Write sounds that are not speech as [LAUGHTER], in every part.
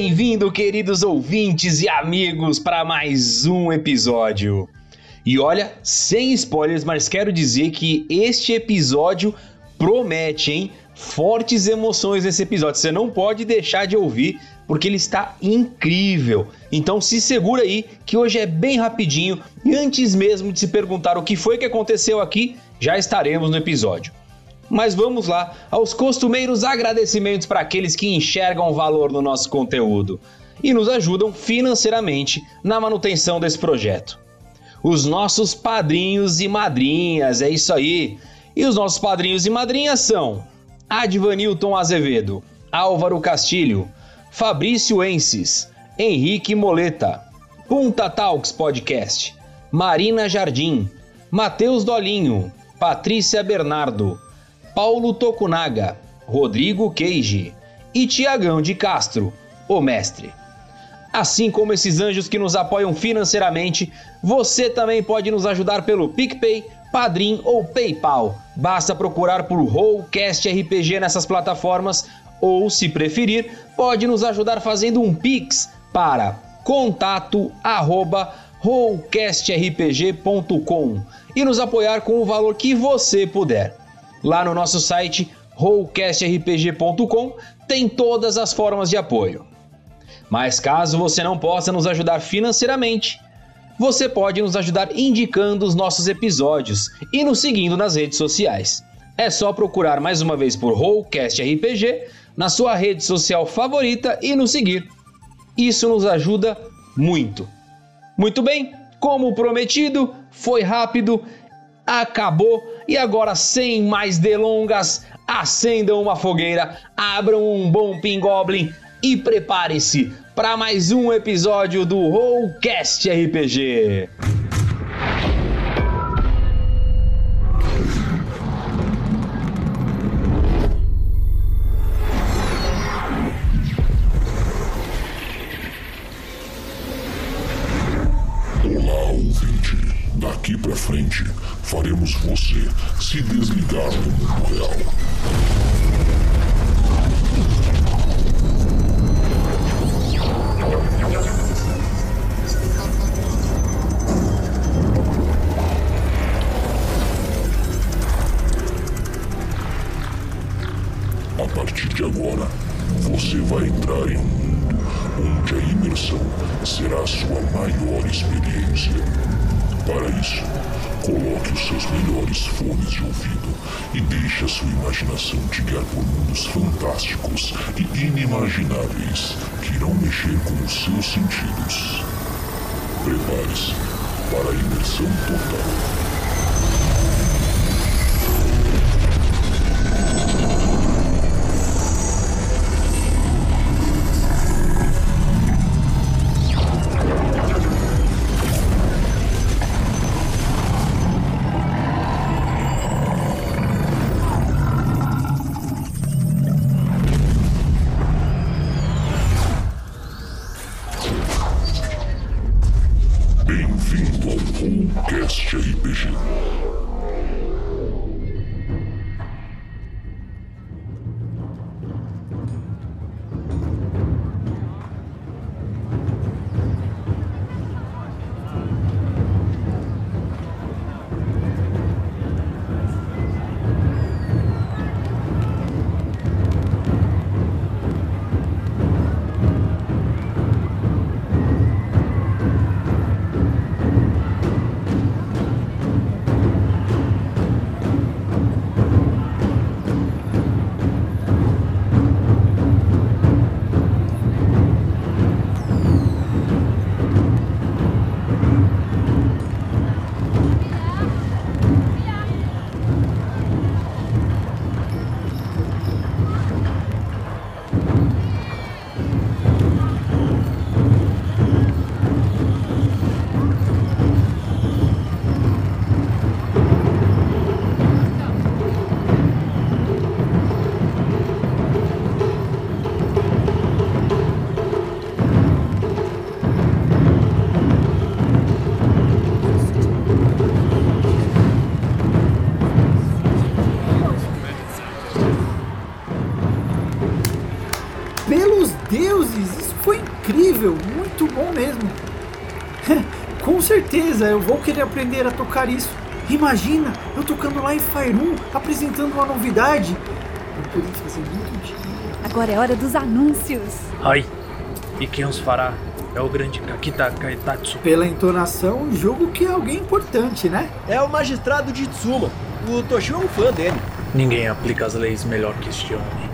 Bem-vindo, queridos ouvintes e amigos, para mais um episódio. E olha, sem spoilers, mas quero dizer que este episódio promete, hein? Fortes emoções nesse episódio. Você não pode deixar de ouvir, porque ele está incrível. Então se segura aí, que hoje é bem rapidinho. E antes mesmo de se perguntar o que foi que aconteceu aqui, já estaremos no episódio. Mas vamos lá aos costumeiros agradecimentos para aqueles que enxergam valor no nosso conteúdo e nos ajudam financeiramente na manutenção desse projeto. Os nossos padrinhos e madrinhas, é isso aí. E os nossos padrinhos e madrinhas são Advanilton Azevedo, Álvaro Castilho, Fabrício Ences, Henrique Moleta, Punta Talks Podcast, Marina Jardim, Matheus Dolinho, Patrícia Bernardo, Paulo Tokunaga, Rodrigo Queige e Tiagão de Castro, o mestre. Assim como esses anjos que nos apoiam financeiramente, você também pode nos ajudar pelo PicPay, Padrim ou PayPal. Basta procurar por Rollcast RPG nessas plataformas ou, se preferir, pode nos ajudar fazendo um Pix para contato arroba rollcastrpg.com e nos apoiar com o valor que você puder. Lá no nosso site rollcastrpg.com tem todas as formas de apoio. Mas caso você não possa nos ajudar financeiramente, você pode nos ajudar indicando os nossos episódios e nos seguindo nas redes sociais. É só procurar mais uma vez por Rollcast RPG na sua rede social favorita e nos seguir. Isso nos ajuda muito. Muito bem, como prometido, foi rápido, acabou e agora sem mais delongas, acendam uma fogueira, abram um bom pingoblin e prepare-se para mais um episódio do Rollcast RPG. Daqui pra frente, faremos você se desligar do mundo real. A partir de agora, você vai entrar em um mundo onde a imersão será a sua maior experiência. Para isso, coloque os seus melhores fones de ouvido e deixe a sua imaginação te guiar por mundos fantásticos e inimagináveis que irão mexer com os seus sentidos. Prepare-se para a imersão total. Certeza eu vou querer aprender a tocar isso. Imagina, eu tocando lá em Fairum, apresentando uma novidade. Eu poderia fazer muito dinheiro. Agora é hora dos anúncios. Ai, e quem os fará? É o grande Kakita Kaitatsu. Pela entonação, julgo que é alguém importante, né? É o magistrado de Tsuma. O Toshio é um fã dele. Ninguém aplica as leis melhor que este homem.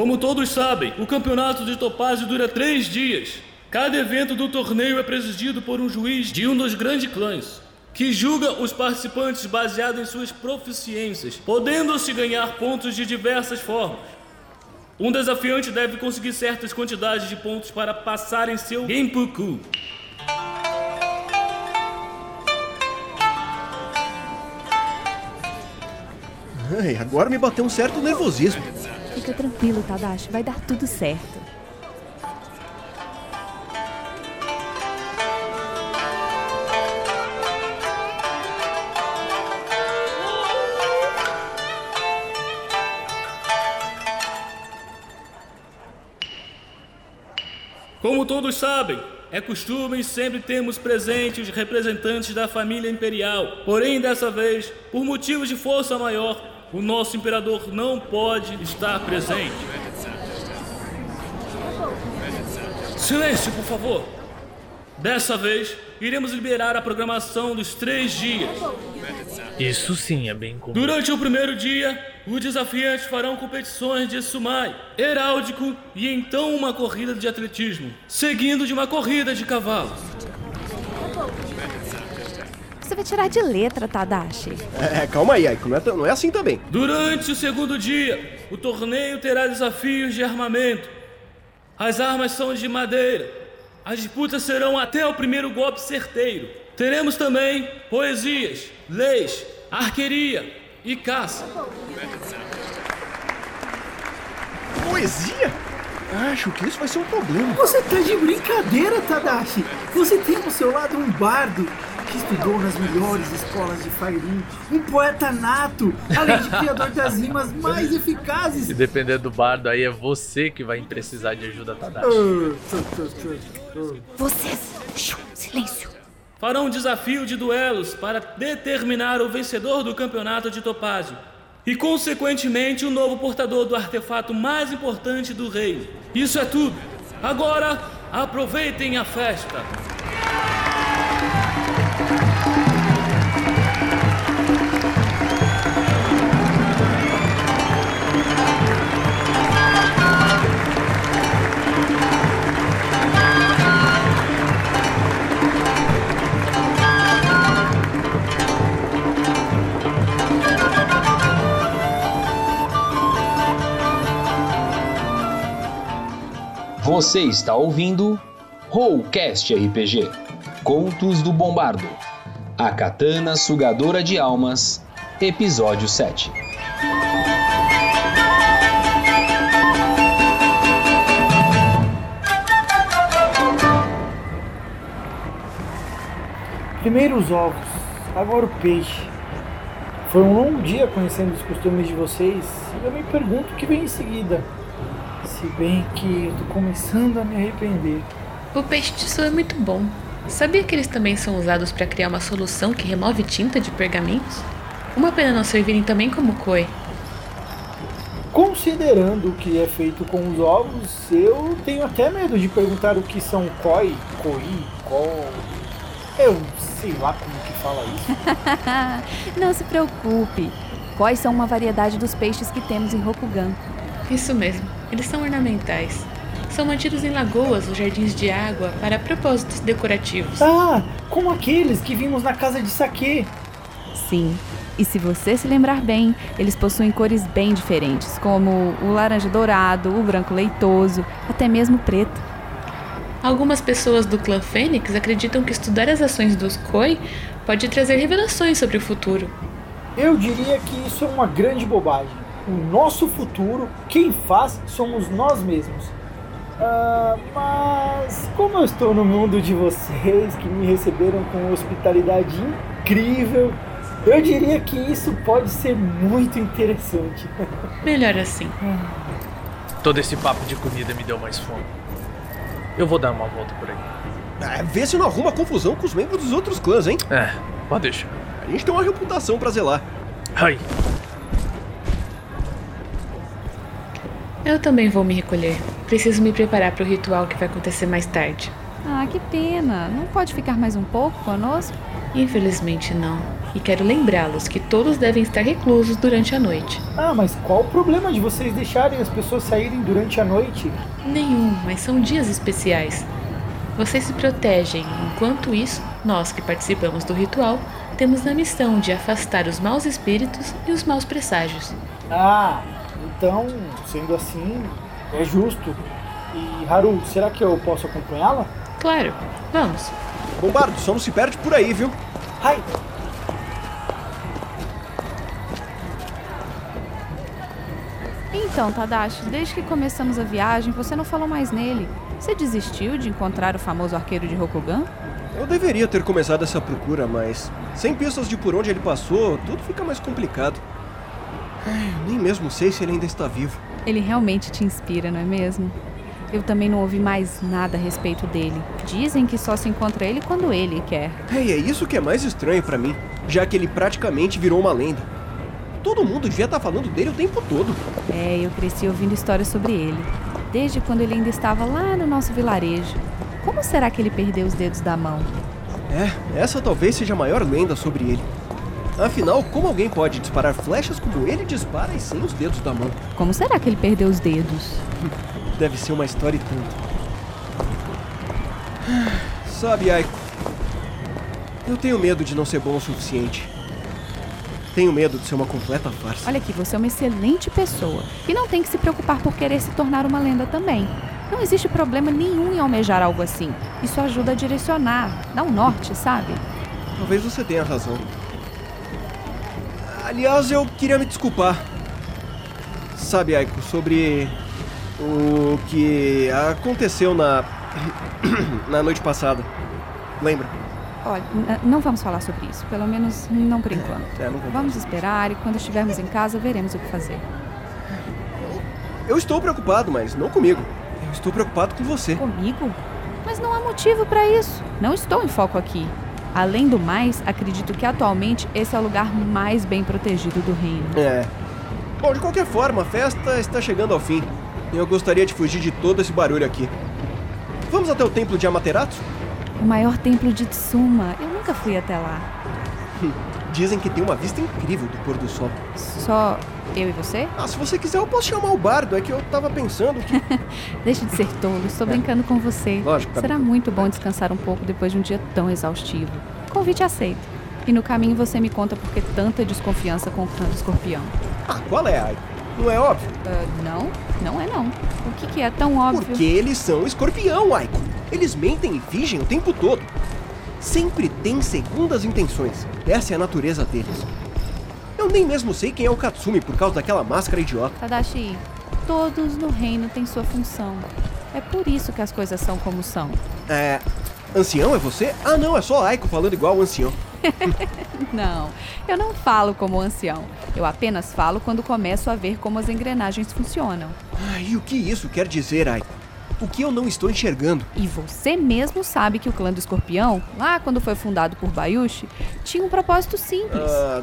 Como todos sabem, o campeonato de Topázio dura três dias. Cada evento do torneio é presidido por um juiz de um dos grandes clãs, que julga os participantes baseado em suas proficiências, podendo-se ganhar pontos de diversas formas. Um desafiante deve conseguir certas quantidades de pontos para passar em seu Genpuku. Ai, agora me bateu um certo nervosismo. Fica tranquilo, Tadashi, vai dar tudo certo. Como todos sabem, é costume sempre termos presente os representantes da família imperial. Porém, dessa vez, por motivos de força maior, o nosso imperador não pode estar presente. Silêncio, por favor. Dessa vez, iremos liberar a programação dos três dias. Isso sim é bem comum. Durante o primeiro dia, os desafiantes farão competições de sumai, heráldico e então uma corrida de atletismo, seguindo de uma corrida de cavalo. Você vai tirar de letra, Tadashi. É, calma aí, Aiko, não é, não é assim também. Durante o segundo dia, o torneio terá desafios de armamento. As armas são de madeira. As disputas serão até o primeiro golpe certeiro. Teremos também poesias, leis, arqueria e caça. Poesia? Acho que isso vai ser um problema. Você tá de brincadeira, Tadashi. Você tem ao seu lado um bardo que estudou nas melhores escolas de Fairim, um poeta nato, além de criador das rimas mais eficazes. Se depender do bardo, aí é você que vai precisar de ajuda, Tadashi. Vocês, silêncio. Farão um desafio de duelos para determinar o vencedor do campeonato de Topázio. E, consequentemente, o novo portador do artefato mais importante do reino. Isso é tudo. Agora, aproveitem a festa. Você está ouvindo Rollcast RPG Contos do Bombardo A Katana Sugadora de Almas Episódio 7 Primeiro os ovos, agora o peixe. Foi um longo dia conhecendo os costumes de vocês e eu me pergunto o que vem em seguida. Se bem que eu tô começando a me arrepender. O peixe de sul é muito bom. Sabia que eles também são usados para criar uma solução que remove tinta de pergaminhos? Uma pena não servirem também como koi. considerando o que é feito com os ovos, eu tenho até medo de perguntar o que são koi, koi, koi. Eu sei lá como que fala isso. [LAUGHS] Não se preocupe. Quais são uma variedade dos peixes que temos em Rokugan? Isso mesmo, eles são ornamentais. São mantidos em lagoas ou jardins de água para propósitos decorativos. Ah, como aqueles que vimos na casa de saque. Sim. E se você se lembrar bem, eles possuem cores bem diferentes, como o laranja dourado, o branco leitoso, até mesmo preto. Algumas pessoas do clã Fênix acreditam que estudar as ações dos Koi pode trazer revelações sobre o futuro. Eu diria que isso é uma grande bobagem. O nosso futuro, quem faz, somos nós mesmos. Ah, mas como eu estou no mundo de vocês que me receberam com hospitalidade incrível, eu diria que isso pode ser muito interessante. [LAUGHS] Melhor assim. Todo esse papo de comida me deu mais fome. Eu vou dar uma volta por aí. Ah, vê se não arruma confusão com os membros dos outros clãs, hein? É, pode deixar. A gente tem uma reputação pra zelar. Ai, Eu também vou me recolher. Preciso me preparar para o ritual que vai acontecer mais tarde. Ah, que pena. Não pode ficar mais um pouco conosco? Infelizmente não. E quero lembrá-los que todos devem estar reclusos durante a noite. Ah, mas qual o problema de vocês deixarem as pessoas saírem durante a noite? Nenhum, mas são dias especiais. Vocês se protegem, enquanto isso, nós que participamos do ritual temos a missão de afastar os maus espíritos e os maus presságios. Ah, então, sendo assim, é justo. E Haru, será que eu posso acompanhá-la? Claro, vamos. Bombardo, só não se perde por aí, viu? Ai, Então, Tadashi, desde que começamos a viagem, você não falou mais nele. Você desistiu de encontrar o famoso arqueiro de Rokugan? Eu deveria ter começado essa procura, mas sem pistas de por onde ele passou, tudo fica mais complicado. Eu nem mesmo sei se ele ainda está vivo. Ele realmente te inspira, não é mesmo? Eu também não ouvi mais nada a respeito dele. Dizem que só se encontra ele quando ele quer. É, e é isso que é mais estranho pra mim, já que ele praticamente virou uma lenda. Todo mundo devia estar falando dele o tempo todo. É, eu cresci ouvindo histórias sobre ele, desde quando ele ainda estava lá no nosso vilarejo. Como será que ele perdeu os dedos da mão? É, essa talvez seja a maior lenda sobre ele. Afinal, como alguém pode disparar flechas como ele dispara e sem os dedos da mão? Como será que ele perdeu os dedos? Deve ser uma história e tanto. Sabe, Aiko, eu tenho medo de não ser bom o suficiente. Tenho medo de ser uma completa farsa. Olha aqui, você é uma excelente pessoa e não tem que se preocupar por querer se tornar uma lenda também. Não existe problema nenhum em almejar algo assim. Isso ajuda a direcionar, dá um norte, sabe? Talvez você tenha razão. Aliás, eu queria me desculpar. Sabe, Aiko, sobre o que aconteceu na [COUGHS] na noite passada. Lembra? Olha, não vamos falar sobre isso, pelo menos não por enquanto. É, não Vamos esperar e quando estivermos em casa veremos o que fazer. Eu estou preocupado, mas não comigo. Eu estou preocupado com você. Comigo? Mas não há motivo para isso. Não estou em foco aqui. Além do mais, acredito que atualmente esse é o lugar mais bem protegido do reino. É. Bom, de qualquer forma, a festa está chegando ao fim. E eu gostaria de fugir de todo esse barulho aqui. Vamos até o templo de Amaterasu? O maior templo de Tsuma. Eu nunca fui até lá. [LAUGHS] Dizem que tem uma vista incrível do pôr do sol. Só eu e você? Ah, se você quiser, eu posso chamar o bardo. É que eu tava pensando que. [LAUGHS] Deixe de ser tolo, estou brincando com você. Lógico, tá Será bom. muito bom descansar um pouco depois de um dia tão exaustivo. Convite aceito. E no caminho você me conta por que tanta desconfiança com o clã do escorpião. Ah, qual é, Aiko? Não é óbvio? Ah, não, não é não. O que, que é tão óbvio? Porque eles são escorpião, Aiko. Eles mentem e fingem o tempo todo. Sempre têm segundas intenções. Essa é a natureza deles. Eu nem mesmo sei quem é o Katsumi por causa daquela máscara idiota. Tadashi, todos no reino têm sua função. É por isso que as coisas são como são. É. Ancião é você? Ah, não, é só Aiko falando igual o ancião. [LAUGHS] Não, eu não falo como ancião. Eu apenas falo quando começo a ver como as engrenagens funcionam. Ah, e o que isso quer dizer, Aiko? O que eu não estou enxergando? E você mesmo sabe que o clã do escorpião, lá quando foi fundado por Bayushi, tinha um propósito simples. Ah,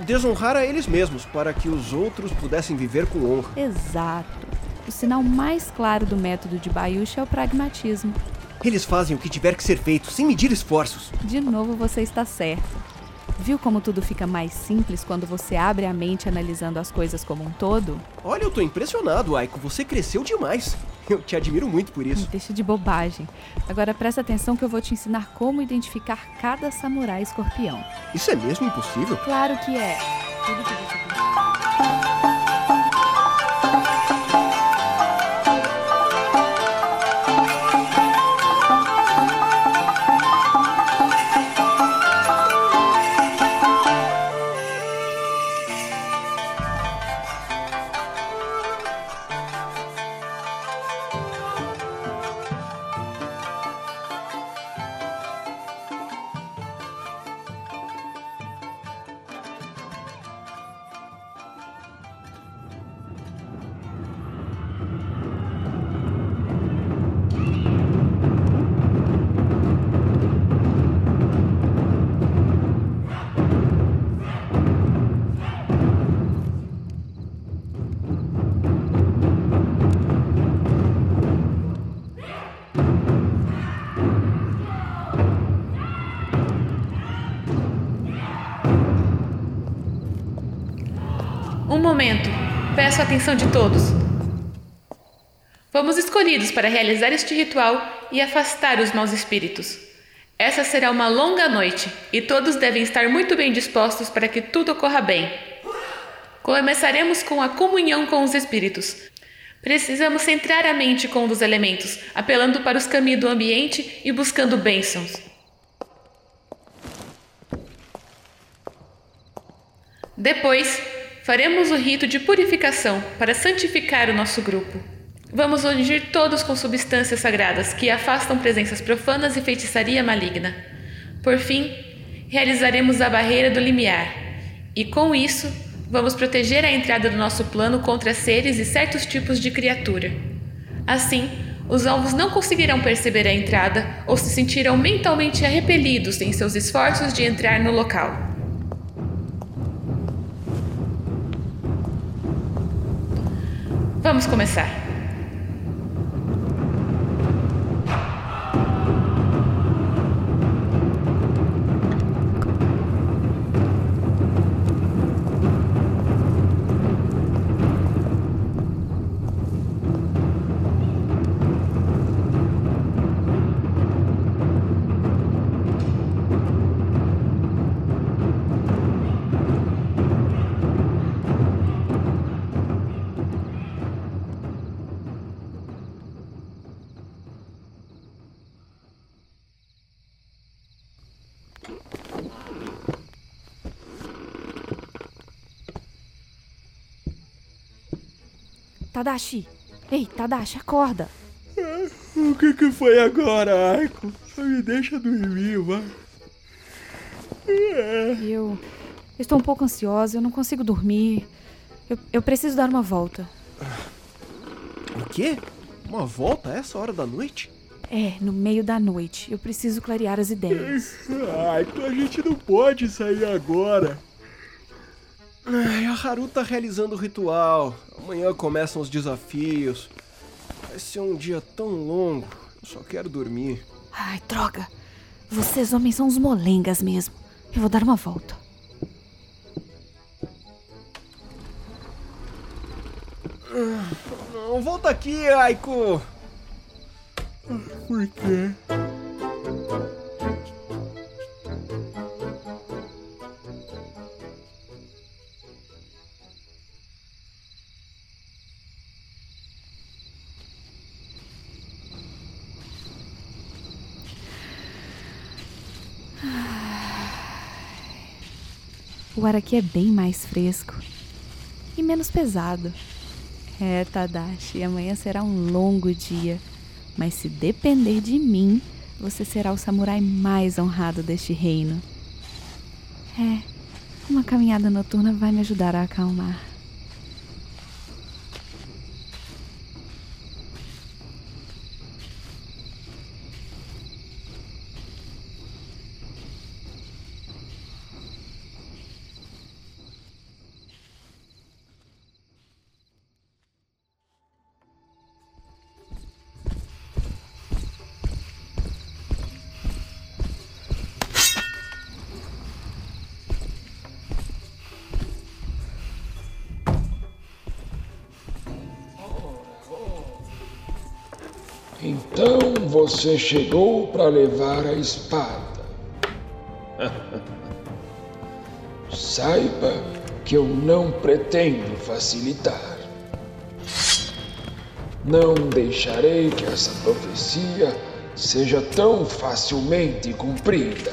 Desonrar a eles mesmos para que os outros pudessem viver com honra. Exato. O sinal mais claro do método de Bayush é o pragmatismo. Eles fazem o que tiver que ser feito, sem medir esforços. De novo, você está certo. Viu como tudo fica mais simples quando você abre a mente analisando as coisas como um todo? Olha, eu tô impressionado, Aiko. Você cresceu demais. [LAUGHS] Eu te admiro muito por isso. Deixa de bobagem. Agora presta atenção que eu vou te ensinar como identificar cada samurai escorpião. Isso é mesmo impossível? Claro que é. Tudo que você momento. Peço a atenção de todos. Fomos escolhidos para realizar este ritual e afastar os maus espíritos. Essa será uma longa noite e todos devem estar muito bem dispostos para que tudo ocorra bem. Começaremos com a comunhão com os espíritos. Precisamos centrar a mente com um dos elementos, apelando para os caminhos do ambiente e buscando bênçãos. Depois, faremos o rito de purificação para santificar o nosso grupo. Vamos ungir todos com substâncias sagradas que afastam presenças profanas e feitiçaria maligna. Por fim, realizaremos a barreira do limiar, e com isso, vamos proteger a entrada do nosso plano contra seres e certos tipos de criatura. Assim, os alvos não conseguirão perceber a entrada ou se sentirão mentalmente repelidos em seus esforços de entrar no local. Vamos começar. Tadashi! Ei, Tadashi, acorda! O que que foi agora, Aiko? Só me deixa dormir, vai. Eu estou um pouco ansiosa, eu não consigo dormir. Eu, eu preciso dar uma volta. O quê? Uma volta a essa hora da noite? É, no meio da noite. Eu preciso clarear as ideias. Aiko, a gente não pode sair agora. Ai, a Haru tá realizando o ritual. Amanhã começam os desafios. Vai ser um dia tão longo. Eu só quero dormir. Ai, droga! Vocês homens são uns molengas mesmo. Eu vou dar uma volta. Não, volta aqui, Aiko! Por quê? O ar aqui é bem mais fresco e menos pesado. É, Tadashi, amanhã será um longo dia, mas se depender de mim, você será o samurai mais honrado deste reino. É, uma caminhada noturna vai me ajudar a acalmar. Você chegou para levar a espada. [LAUGHS] Saiba que eu não pretendo facilitar. Não deixarei que essa profecia seja tão facilmente cumprida.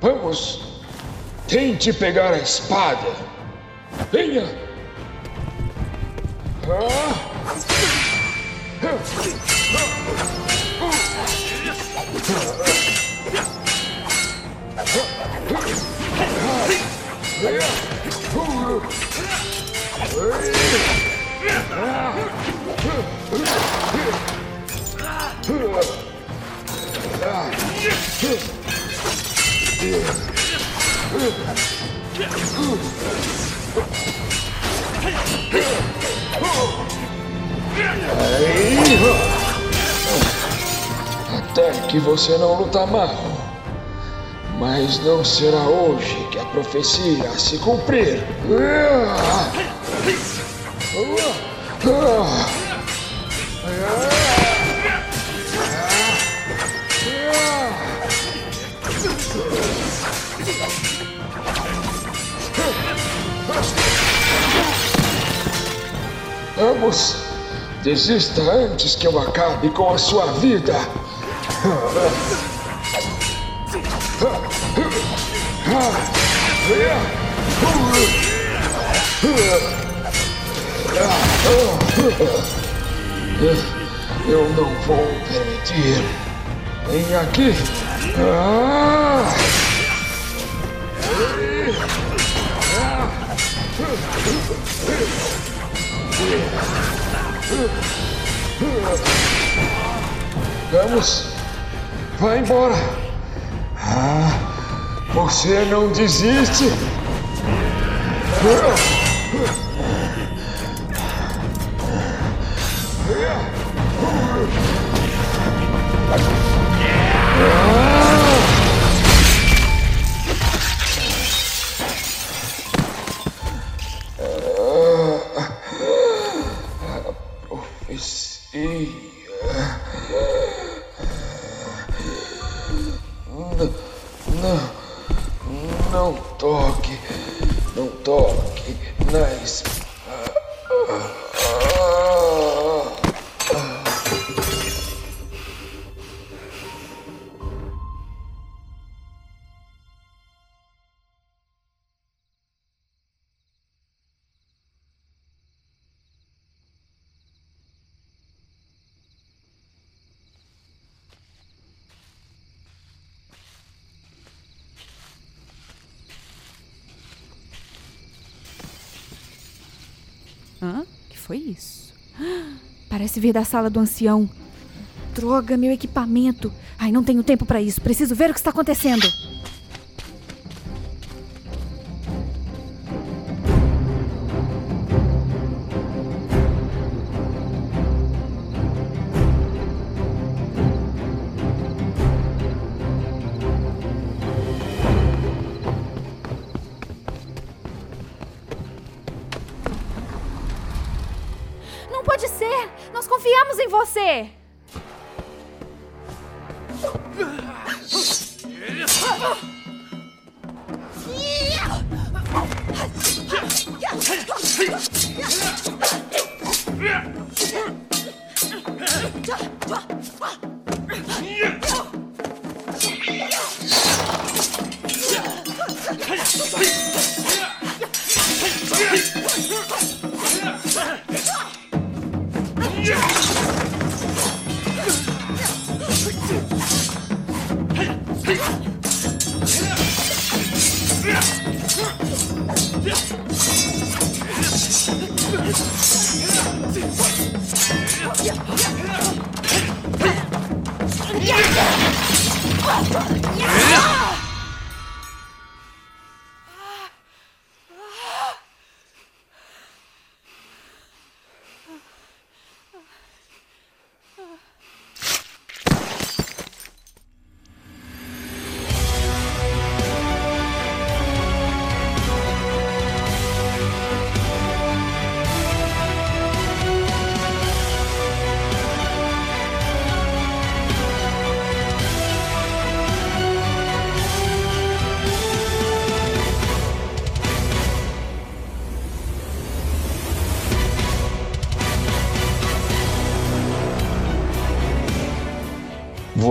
Vamos, tente pegar a espada. Venha! Ah! Hey! Até que você não luta mal. Mas não será hoje que a profecia se cumprir. Vamos, desista antes que eu acabe com a sua vida. Eu não vou permitir. Vem aqui. Ah! Vamos. Vai embora. Ah, você não desiste. Profecia. Foi isso? Parece vir da sala do ancião. Droga, meu equipamento. Ai, não tenho tempo pra isso. Preciso ver o que está acontecendo.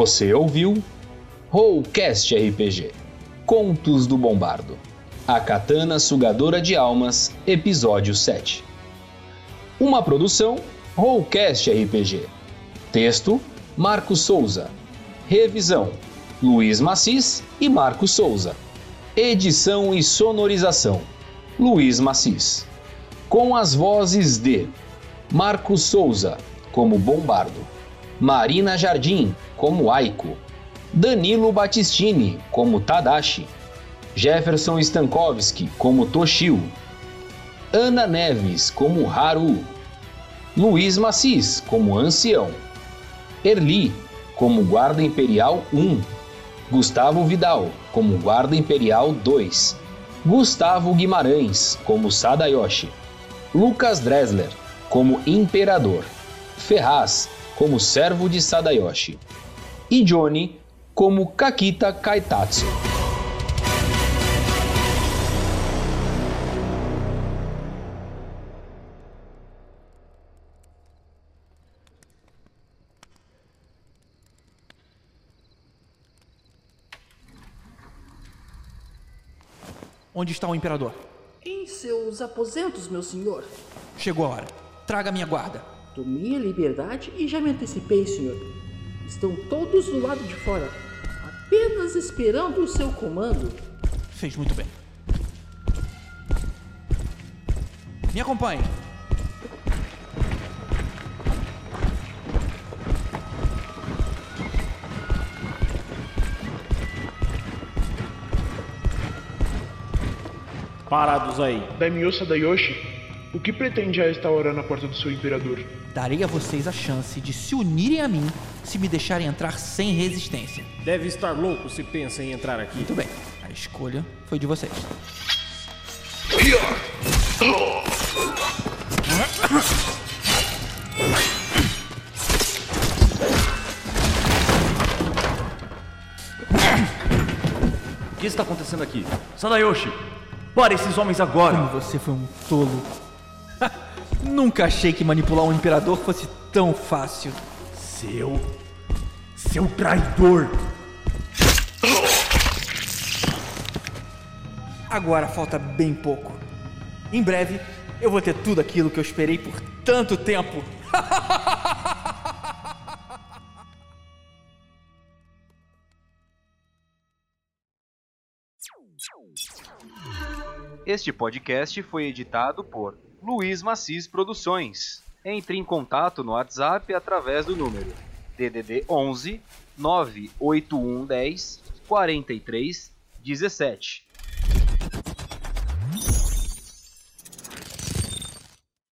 Você ouviu Rollcast RPG Contos do Bombardo A Katana Sugadora de Almas, Episódio 7 Uma produção Rollcast RPG Texto Marcos Souza. Revisão Luiz Macis e Marcos Souza. Edição e sonorização Luiz Macis Com as vozes de Marcos Souza como Bombardo Marina Jardim como Aiko. Danilo Battistini como Tadashi, Jefferson Stankowski como Toshio, Ana Neves como Haru, Luiz Macis como Ancião, Erli como Guarda Imperial 1, Gustavo Vidal como Guarda Imperial 2, Gustavo Guimarães como Sadayoshi, Lucas Dresler como Imperador, Ferraz como Servo de Sadayoshi e Johnny como Kakita Kaitatsu. Onde está o imperador? Em seus aposentos, meu senhor. Chegou a hora. Traga minha guarda. Tomei a liberdade e já me antecipei, senhor. Estão todos do lado de fora, apenas esperando o seu comando. Fez muito bem. Me acompanhe. Parados aí. Daimyo Sadayoshi, o que pretende a esta hora na porta do seu imperador? Darei a vocês a chance de se unirem a mim se me deixarem entrar sem resistência. Deve estar louco se pensa em entrar aqui. Muito bem. A escolha foi de vocês. O que está acontecendo aqui? Sadayoshi, pare esses homens agora! Como você foi um tolo. Nunca achei que manipular um imperador fosse tão fácil. Seu. Seu traidor! Agora falta bem pouco. Em breve, eu vou ter tudo aquilo que eu esperei por tanto tempo. Este podcast foi editado por Luiz Macis Produções. Entre em contato no WhatsApp através do número DDD 11 98110 43 17